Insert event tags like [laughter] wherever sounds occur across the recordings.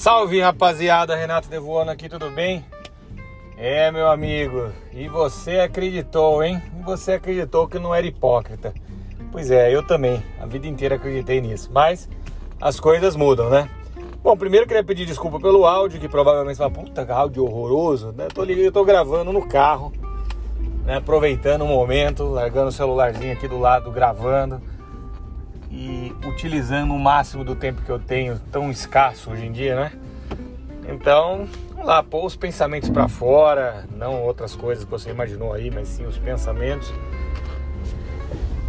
Salve rapaziada, Renato Devoano aqui, tudo bem? É, meu amigo, e você acreditou, hein? E você acreditou que não era hipócrita. Pois é, eu também, a vida inteira acreditei nisso, mas as coisas mudam, né? Bom, primeiro queria pedir desculpa pelo áudio, que provavelmente você fala, puta, áudio horroroso, né? Eu tô, eu tô gravando no carro, né? Aproveitando o momento, largando o celularzinho aqui do lado, gravando e utilizando o máximo do tempo que eu tenho, tão escasso hoje em dia, né? Então, vamos lá, pôr os pensamentos para fora, não outras coisas que você imaginou aí, mas sim os pensamentos.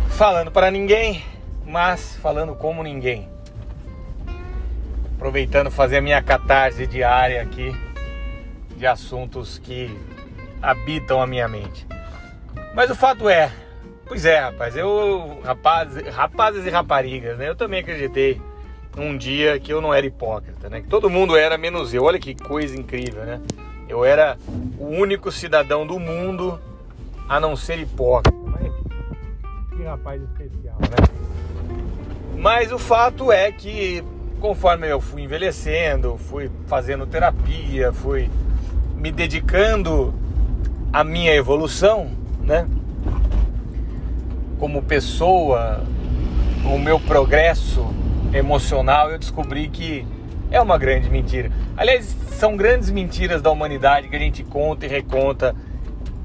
Falando para ninguém, mas falando como ninguém. Aproveitando fazer a minha catarse diária aqui de assuntos que habitam a minha mente. Mas o fato é, Pois é, rapaz, eu, rapazes, rapazes e raparigas, né? Eu também acreditei um dia que eu não era hipócrita, né? Que todo mundo era menos eu. Olha que coisa incrível, né? Eu era o único cidadão do mundo a não ser hipócrita. Mas que rapaz especial, né? Mas o fato é que conforme eu fui envelhecendo, fui fazendo terapia, fui me dedicando à minha evolução, né? Como pessoa, o meu progresso emocional, eu descobri que é uma grande mentira. Aliás, são grandes mentiras da humanidade que a gente conta e reconta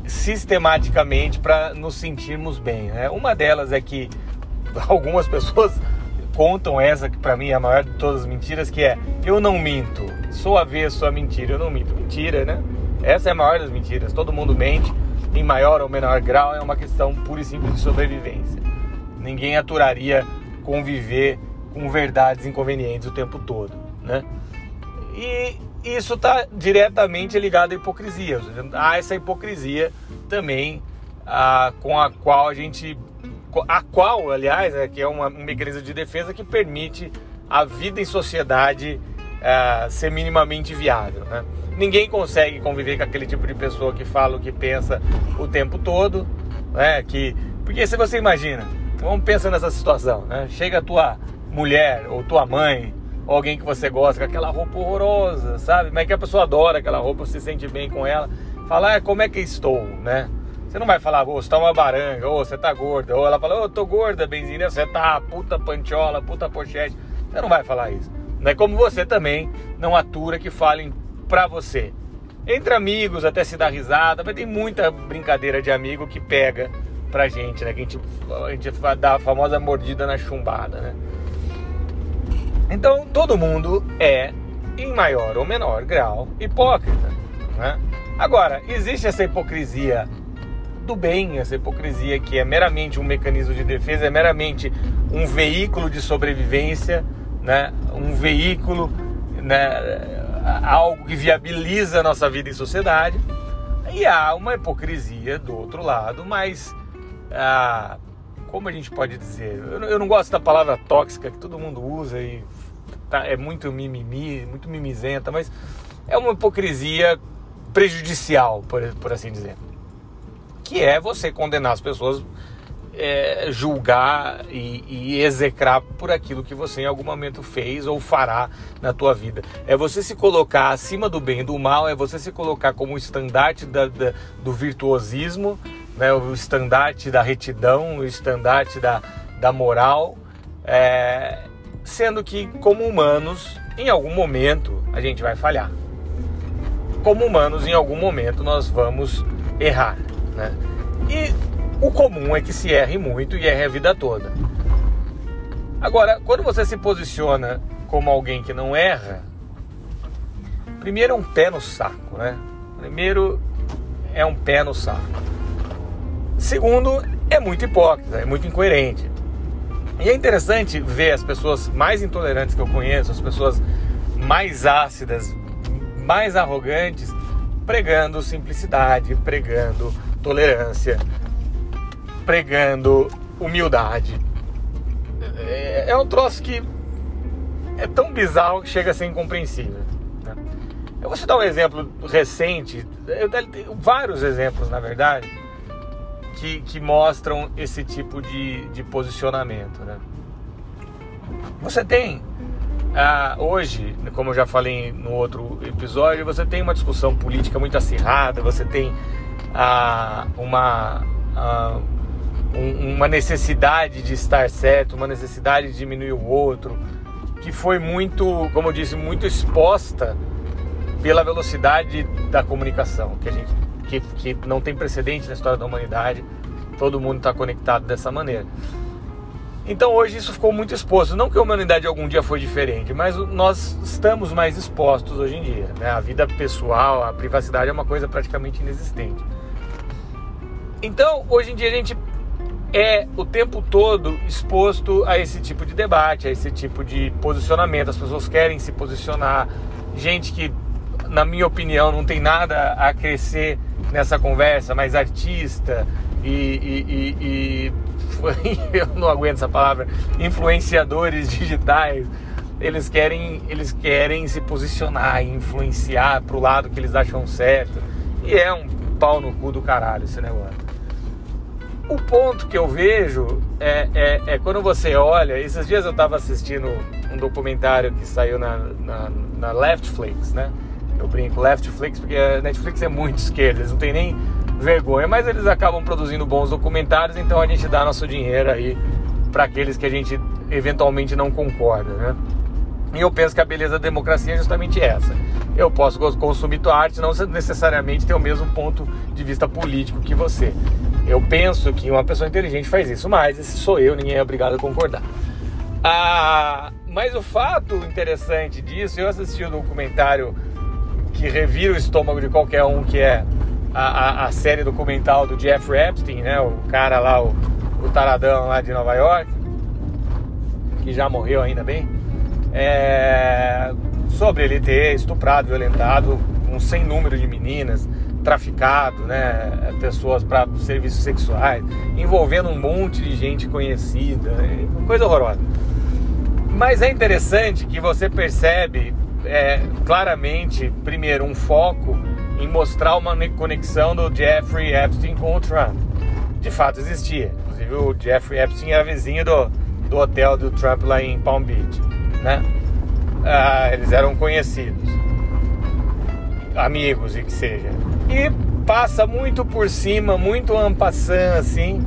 sistematicamente para nos sentirmos bem. Né? Uma delas é que [laughs] algumas pessoas contam essa que para mim é a maior de todas as mentiras, que é eu não minto, sou avesso a mentira, eu não minto. Mentira, né? Essa é a maior das mentiras. Todo mundo mente em maior ou menor grau, é uma questão pura e simples de sobrevivência. Ninguém aturaria conviver com verdades inconvenientes o tempo todo, né? E isso está diretamente ligado à hipocrisia. Há essa hipocrisia também ah, com a qual a gente, a qual, aliás, é que é uma, um mecanismo de defesa que permite a vida em sociedade ah, ser minimamente viável, né? Ninguém consegue conviver com aquele tipo de pessoa que fala o que pensa o tempo todo, né? Que, porque se você imagina, vamos pensar nessa situação, né? Chega a tua mulher ou tua mãe ou alguém que você gosta com aquela roupa horrorosa, sabe? Mas que a pessoa adora aquela roupa, se sente bem com ela, fala, ah, como é que estou, né? Você não vai falar, você tá uma baranga, ou você tá gorda, ou ela fala, ô, oh, tô gorda, benzinha, você tá puta panchola, puta pochete. Você não vai falar isso. Não é como você também não atura que falem para você. Entre amigos, até se dar risada, mas tem muita brincadeira de amigo que pega pra gente, né? Que a gente, a gente dá a famosa mordida na chumbada, né? Então, todo mundo é, em maior ou menor grau, hipócrita, né? Agora, existe essa hipocrisia do bem, essa hipocrisia que é meramente um mecanismo de defesa, é meramente um veículo de sobrevivência, né? Um veículo, né? Algo que viabiliza a nossa vida em sociedade. E há uma hipocrisia do outro lado, mas ah, como a gente pode dizer? Eu, eu, não gosto da palavra tóxica que todo mundo usa e tá, é muito mimimi, muito mimizenta, mas é uma hipocrisia prejudicial, por, por assim dizer. Que é você condenar as pessoas é, julgar e, e, execrar por aquilo que você em algum momento fez ou fará na tua vida. É você se colocar acima do bem e do mal, é você se colocar como o estandarte da, da, do virtuosismo, né, o estandarte da retidão, o estandarte da, da moral, é, sendo que como humanos, em algum momento a gente vai falhar. Como humanos, em algum momento nós vamos errar. Né? E o comum é que se erre muito e erre a vida toda. Agora, quando você se posiciona como alguém que não erra, primeiro é um pé no saco, né? Primeiro é um pé no saco. Segundo, é muito hipócrita, é muito incoerente. E é interessante ver as pessoas mais intolerantes que eu conheço, as pessoas mais ácidas, mais arrogantes, pregando simplicidade, pregando tolerância, pregando humildade. É, é um troço que é tão bizarro que chega a ser incompreensível. Né? Eu vou te dar um exemplo recente, eu tenho vários exemplos, na verdade, que, que mostram esse tipo de, de posicionamento. Né? Você tem ah, hoje, como eu já falei no outro episódio, você tem uma discussão política muito acirrada, você tem ah, uma, ah, um, uma necessidade de estar certo, uma necessidade de diminuir o outro, que foi muito, como eu disse, muito exposta pela velocidade da comunicação, que a gente que, que não tem precedente na história da humanidade. Todo mundo está conectado dessa maneira. Então hoje isso ficou muito exposto. Não que a humanidade algum dia foi diferente, mas nós estamos mais expostos hoje em dia. Né? A vida pessoal, a privacidade é uma coisa praticamente inexistente. Então hoje em dia a gente é o tempo todo exposto a esse tipo de debate, a esse tipo de posicionamento. As pessoas querem se posicionar. Gente que, na minha opinião, não tem nada a crescer nessa conversa, mais artista e, e, e, e [laughs] eu não aguento essa palavra, influenciadores digitais, eles querem, eles querem se posicionar e influenciar o lado que eles acham certo. E é um pau no cu do caralho esse negócio. O ponto que eu vejo é, é, é quando você olha. Esses dias eu estava assistindo um documentário que saiu na, na, na Leftflix, né? Eu brinco Leftflix porque a Netflix é muito esquerda, eles não tem nem vergonha, mas eles acabam produzindo bons documentários, então a gente dá nosso dinheiro aí para aqueles que a gente eventualmente não concorda, né? E eu penso que a beleza da democracia é justamente essa. Eu posso consumir tua arte, não necessariamente ter o mesmo ponto de vista político que você. Eu penso que uma pessoa inteligente faz isso, mas esse sou eu, ninguém é obrigado a concordar. Ah, mas o fato interessante disso, eu assisti o um documentário que revira o estômago de qualquer um, que é a, a, a, série documental do Jeffrey Epstein, né? O cara lá, o, o taradão lá de Nova York, que já morreu ainda bem, é, sobre ele ter estuprado, violentado um sem número de meninas, traficado, né? Pessoas para serviços sexuais, envolvendo um monte de gente conhecida, coisa horrorosa. Mas é interessante que você percebe é, claramente, primeiro, um foco em mostrar uma conexão do Jeffrey Epstein com o Trump. De fato existia. Inclusive o Jeffrey Epstein era vizinho do, do hotel do Trump lá em Palm Beach, né? Ah, eles eram conhecidos, amigos e que seja. E passa muito por cima, muito ampassando assim,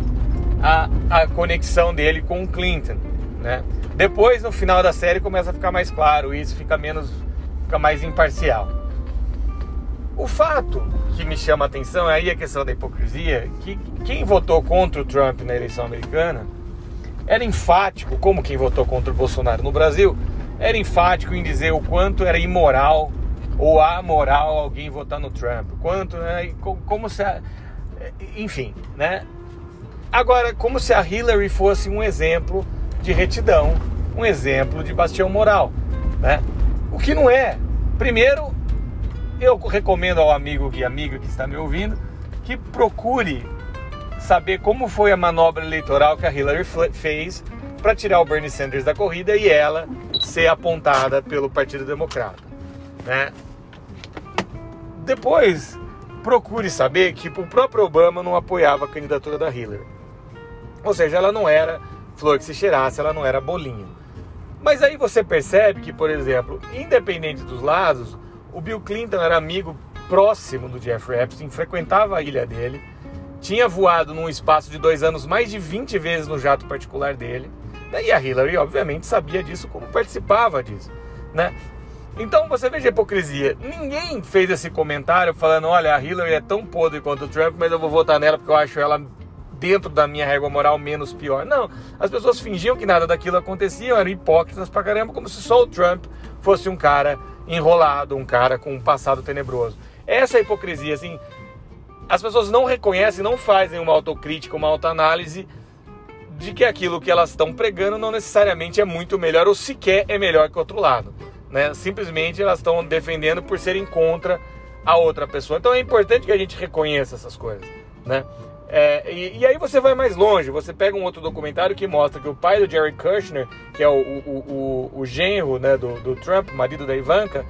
a, a conexão dele com o Clinton, né? Depois, no final da série, começa a ficar mais claro, isso fica menos, fica mais imparcial. O fato que me chama a atenção é aí a questão da hipocrisia, que quem votou contra o Trump na eleição americana era enfático, como quem votou contra o Bolsonaro no Brasil, era enfático em dizer o quanto era imoral ou amoral alguém votar no Trump, quanto, né, como se, enfim, né? Agora, como se a Hillary fosse um exemplo de retidão, um exemplo de bastião moral, né? O que não é. Primeiro, eu recomendo ao amigo e amiga que está me ouvindo que procure saber como foi a manobra eleitoral que a Hillary fez para tirar o Bernie Sanders da corrida e ela ser apontada pelo Partido Democrata, né? Depois, procure saber que o próprio Obama não apoiava a candidatura da Hillary. Ou seja, ela não era flor que se cheirasse, ela não era bolinho. Mas aí você percebe que, por exemplo, independente dos lados, o Bill Clinton era amigo próximo do Jeffrey Epstein, frequentava a ilha dele, tinha voado num espaço de dois anos mais de 20 vezes no jato particular dele. E a Hillary, obviamente, sabia disso como participava disso, né? Então você veja a hipocrisia. Ninguém fez esse comentário falando: olha, a Hillary é tão podre quanto o Trump, mas eu vou votar nela porque eu acho ela dentro da minha régua moral menos pior. Não, as pessoas fingiam que nada daquilo acontecia, eram hipócritas pra caramba, como se só o Trump fosse um cara enrolado, um cara com um passado tenebroso. Essa é a hipocrisia, assim, as pessoas não reconhecem, não fazem uma autocrítica, uma autoanálise de que aquilo que elas estão pregando não necessariamente é muito melhor ou sequer é melhor que o outro lado. Né? Simplesmente elas estão defendendo por serem contra a outra pessoa. Então é importante que a gente reconheça essas coisas. Né? É, e, e, aí você vai mais longe, você pega um outro documentário que mostra que o pai do Jared Kushner, que é o, o, o, o genro né, do, do Trump, marido da Ivanka,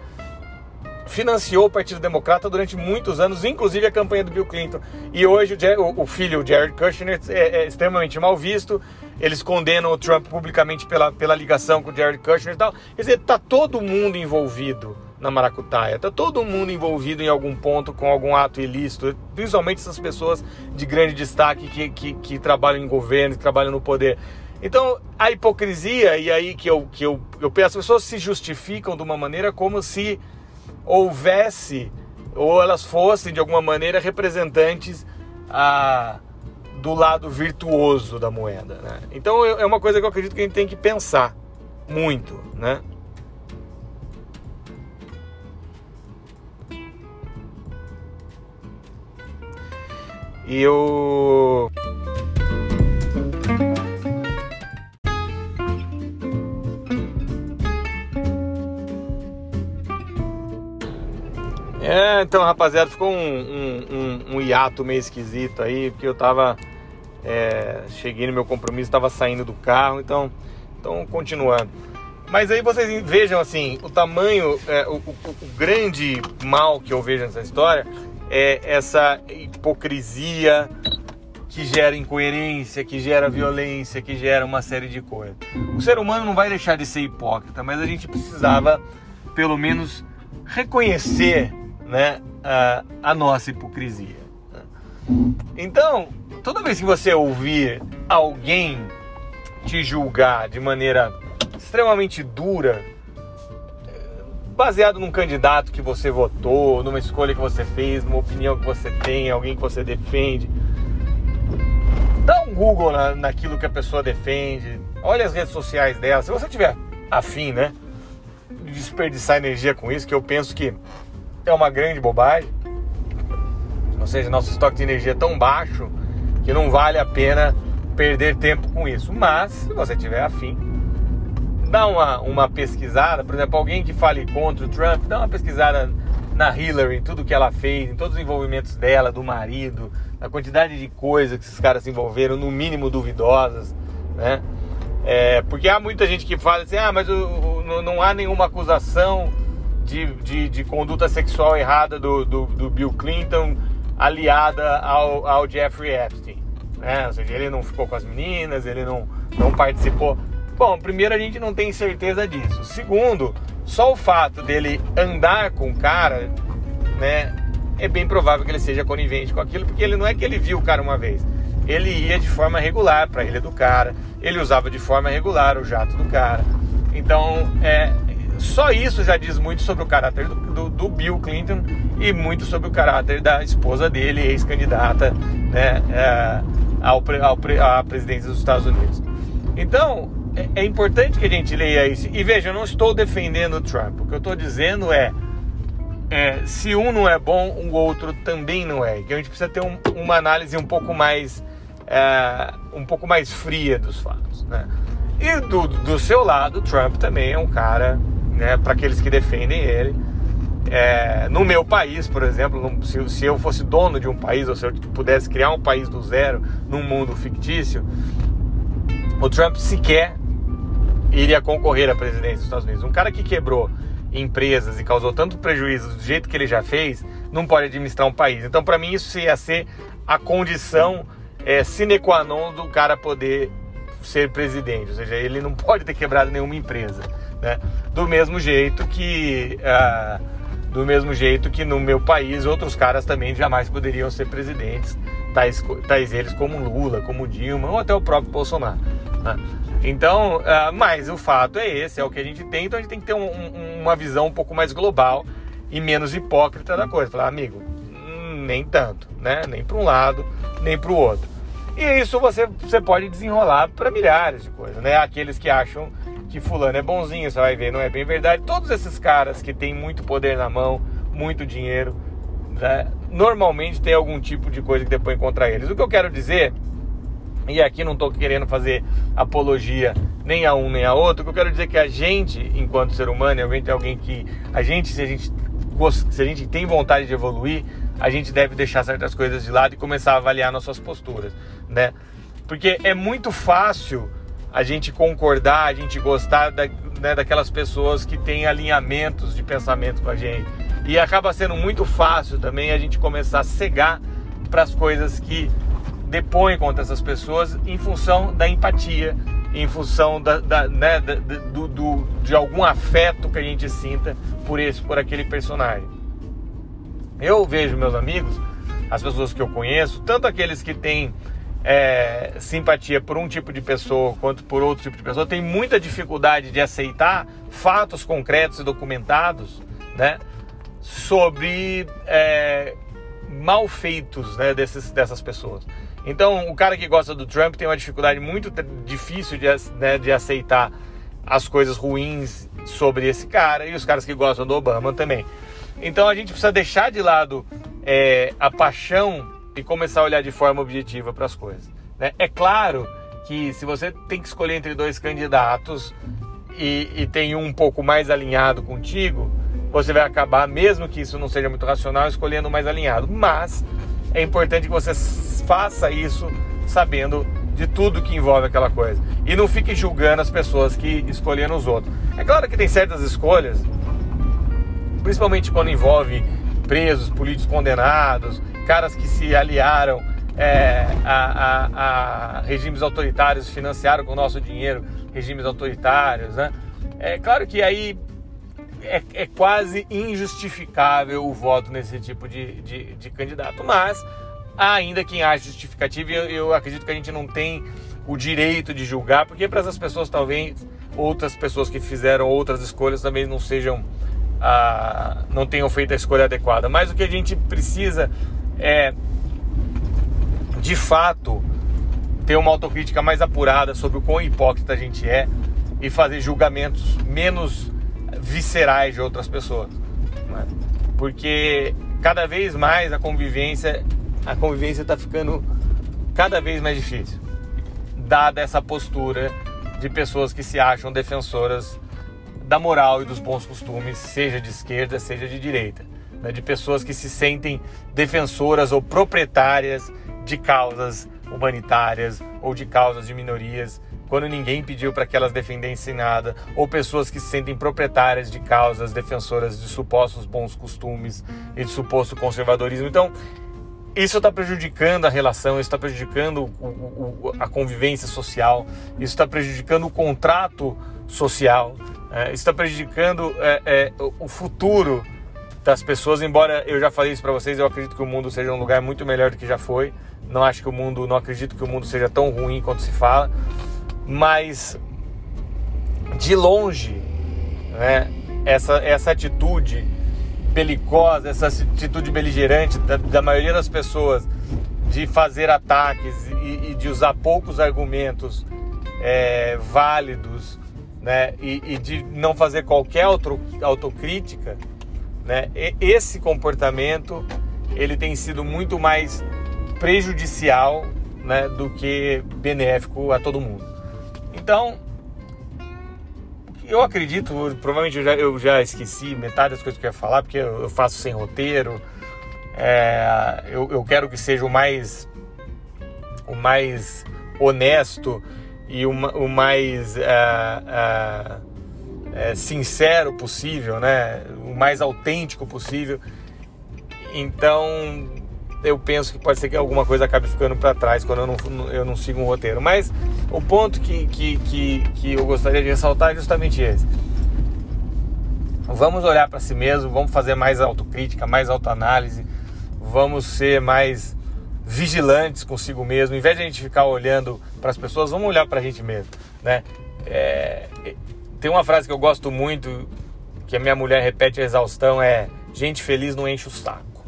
financiou o Partido Democrata durante muitos anos, inclusive a campanha do Bill Clinton. E hoje o, o filho, o Jared Kushner, é, é, extremamente mal visto. Eles condenam o Trump publicamente pela, pela ligação com o Jared Kushner e tal. Quer dizer, tá todo mundo envolvido na maracutaia. Tá todo mundo envolvido em algum ponto com algum ato ilícito, principalmente essas pessoas de grande destaque que, que, que trabalham em governo, que trabalham no poder. Então, a hipocrisia, e aí que eu, que eu, eu penso, as pessoas se justificam de uma maneira como se houvesse, ou elas fossem de alguma maneira representantes a, do lado virtuoso da moeda. Né? Então, é uma coisa que eu acredito que a gente tem que pensar muito, né? E eu. É, então, rapaziada, ficou um, um, um, um, hiato meio esquisito aí, porque eu tava. É, cheguei no meu compromisso, tava saindo do carro, então, então continuando. Mas aí vocês vejam assim, o tamanho, é, o, o, o, grande mal que eu vejo nessa história é essa hipocrisia que gera incoerência, que gera violência, que gera uma série de coisas. O ser humano não vai deixar de ser hipócrita, mas a gente precisava, pelo menos, reconhecer né, a, a nossa hipocrisia. Então, toda vez que você ouvir alguém te julgar de maneira extremamente dura, baseado num candidato que você votou, numa escolha que você fez, numa opinião que você tem, alguém que você defende. Dá um Google na, naquilo que a pessoa defende, olha as redes sociais dela. Se você tiver afim, né, de desperdiçar energia com isso, que eu penso que é uma grande bobagem. Seja, nosso estoque de energia é tão baixo que não vale a pena perder tempo com isso. Mas, se você tiver afim, dá uma, uma pesquisada, por exemplo, alguém que fale contra o Trump, dá uma pesquisada na Hillary, em tudo que ela fez, em todos os envolvimentos dela, do marido, a quantidade de coisas que esses caras se envolveram, no mínimo duvidosas, né? É, porque há muita gente que fala assim, ah, mas o, o, não há nenhuma acusação de, de, de conduta sexual errada do, do, do, Bill Clinton aliada ao, ao Jeffrey Epstein, né? Ou seja, ele não ficou com as meninas, ele não, não participou. Bom, primeiro a gente não tem certeza disso. Segundo, só o fato dele andar com o cara, né, é bem provável que ele seja conivente com aquilo, porque ele não é que ele viu o cara uma vez. Ele ia de forma regular para a ilha do cara, ele usava de forma regular o jato do cara. Então, é, só isso já diz muito sobre o caráter do, do, do Bill Clinton e muito sobre o caráter da esposa dele, ex-candidata né, é, ao, ao, à presidência dos Estados Unidos. Então, é, é, importante que a gente leia isso. E veja, eu não estou defendendo o Trump. O que eu estou dizendo é, é, se um não é bom, o outro também não é. Que a gente precisa ter um, uma análise um pouco mais é, um pouco mais fria dos fatos, né? E do, do seu lado, Trump também é um cara, né? Para aqueles que defendem ele. É, no meu país, por exemplo, se, se, eu fosse dono de um país ou se eu pudesse criar um país do zero num mundo fictício, o Trump sequer iria concorrer à presidência dos Estados Unidos. Um cara que quebrou empresas e causou tanto prejuízo do jeito que ele já fez, não pode administrar um país. Então, para mim, isso ia ser a condição é, sine qua non do cara poder ser presidente. Ou seja, ele não [laughs] pode ter quebrado nenhuma empresa. Né? Do mesmo jeito que. Ah, do mesmo jeito que no meu país outros caras também jamais poderiam ser presidentes, tais, tais eles como Lula, como Dilma ou até o próprio Bolsonaro. Né? Então, uh, mas o fato é esse, é o que a gente tem, então a gente tem que ter um, um, uma visão um pouco mais global e menos hipócrita da coisa. Falar, amigo, hum, nem tanto, né? Nem para um lado, nem para o outro. E isso você, você pode desenrolar para milhares de coisas, né? Aqueles que acham que fulano é bonzinho, você vai ver, não é bem verdade. Todos esses caras que têm muito poder na mão, muito dinheiro, né? normalmente tem algum tipo de coisa que depois contra eles. O que eu quero dizer e aqui não estou querendo fazer apologia nem a um nem a outro. O que eu quero dizer é que a gente, enquanto ser humano, é alguém que a gente, se a gente se a gente tem vontade de evoluir, a gente deve deixar certas coisas de lado e começar a avaliar nossas posturas, né? Porque é muito fácil a gente concordar, a gente gostar da, né, daquelas pessoas que têm alinhamentos de pensamento com a gente. E acaba sendo muito fácil também a gente começar a cegar para as coisas que depõem contra essas pessoas em função da empatia, em função da, da, né, da, do, do, de algum afeto que a gente sinta por esse, por aquele personagem. Eu vejo meus amigos, as pessoas que eu conheço, tanto aqueles que têm é, simpatia por um tipo de pessoa quanto por outro tipo de pessoa, tem muita dificuldade de aceitar fatos concretos e documentados, né, sobre é, malfeitos né, desses, dessas pessoas. Então, o cara que gosta do Trump tem uma dificuldade muito difícil de, né, de aceitar as coisas ruins sobre esse cara e os caras que gostam do Obama também. Então, a gente precisa deixar de lado é, a paixão e começar a olhar de forma objetiva para as coisas. Né? É claro que se você tem que escolher entre dois candidatos e, e tem um um pouco mais alinhado contigo, você vai acabar, mesmo que isso não seja muito racional, escolhendo mais alinhado. Mas é importante que você faça isso sabendo de tudo que envolve aquela coisa. E não fique julgando as pessoas que escolheram os outros. É claro que tem certas escolhas, principalmente quando envolve presos, políticos condenados, caras que se aliaram é, a, a, a, regimes autoritários, financiaram com o nosso dinheiro regimes autoritários, né? É claro que aí é, é quase injustificável o voto nesse tipo de, de, de candidato, mas ainda quem acha justificativo, eu, eu acredito que a gente não tem o direito de julgar, porque para essas pessoas talvez outras pessoas que fizeram outras escolhas também não sejam ah, não tenham feito a escolha adequada. Mas o que a gente precisa é de fato ter uma autocrítica mais apurada sobre o quão hipócrita a gente é e fazer julgamentos menos viscerais de outras pessoas. Né? Porque cada vez mais a convivência a convivência está ficando cada vez mais difícil, dada essa postura de pessoas que se acham defensoras da moral e dos bons costumes, seja de esquerda, seja de direita, né? de pessoas que se sentem defensoras ou proprietárias de causas humanitárias ou de causas de minorias quando ninguém pediu para que elas defendessem nada, ou pessoas que se sentem proprietárias de causas defensoras de supostos bons costumes e de suposto conservadorismo. Então, isso está prejudicando a relação, isso está prejudicando o, o, a convivência social, isso está prejudicando o contrato social, é, isso está prejudicando é, é, o futuro das pessoas. Embora eu já falei isso para vocês, eu acredito que o mundo seja um lugar muito melhor do que já foi. Não acho que o mundo, não acredito que o mundo seja tão ruim quanto se fala, mas de longe, né, essa essa atitude belicosa, essa atitude beligerante da, da maioria das pessoas de fazer ataques e, e de usar poucos argumentos é, válidos, né, e, e, de não fazer qualquer auto, autocrítica, né, esse comportamento ele tem sido muito mais prejudicial, né, do que benéfico a todo mundo. Então, eu acredito, provavelmente eu já, eu já esqueci metade das coisas que eu ia falar, porque eu, eu faço sem roteiro. É, eu, eu, quero que seja o mais, o mais honesto e o, o mais é, é, é, sincero possível, né? o mais autêntico possível. Então, eu penso que pode ser que alguma coisa acabe ficando para trás quando eu não, eu não sigo um roteiro. Mas o ponto que, que, que, que eu gostaria de ressaltar é justamente esse. Vamos olhar para si mesmo, vamos fazer mais autocrítica, mais autoanálise, vamos ser mais vigilantes consigo mesmo. Em vez de a gente ficar olhando para as pessoas, vamos olhar para a gente mesmo. Né? É, tem uma frase que eu gosto muito, que a minha mulher repete a exaustão, é gente feliz não enche o saco.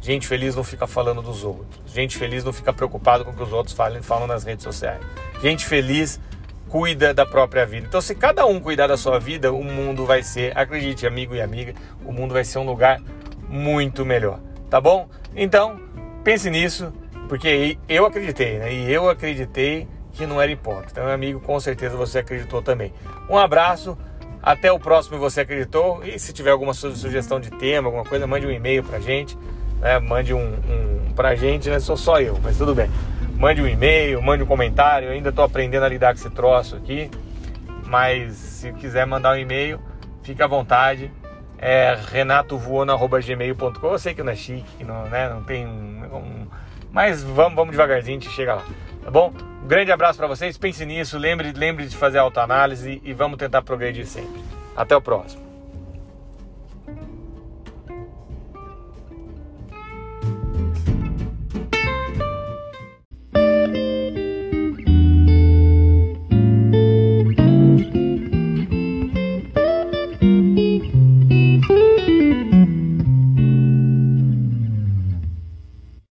Gente feliz não fica falando dos outros. Gente feliz não fica preocupado com o que os outros falam, falam nas redes sociais. Gente feliz cuida da própria vida. Então, se cada um cuidar da sua vida, o mundo vai ser, acredite, amigo e amiga, o mundo vai ser um lugar muito melhor. Tá bom? Então, pense nisso, porque eu acreditei, né? E eu acreditei que não era hipócrita. Meu amigo, com certeza você acreditou também. Um abraço. Até o próximo Você Acreditou. E se tiver alguma sugestão de tema, alguma coisa, mande um e-mail pra gente né? Mande um, um pra gente, né? Sou só eu, mas tudo bem. Mande um e-mail, mande um comentário. Eu ainda estou aprendendo a lidar com esse troço aqui. Mas se quiser mandar um e-mail, fique à vontade. é renatovoando.gmail.com. Eu sei que não é chique, não, né, não tem. Um, mas vamos, vamos devagarzinho, a gente chega lá. Tá bom? Um grande abraço para vocês, pense nisso, lembre, lembre de fazer autoanálise e vamos tentar progredir sempre. Até o próximo.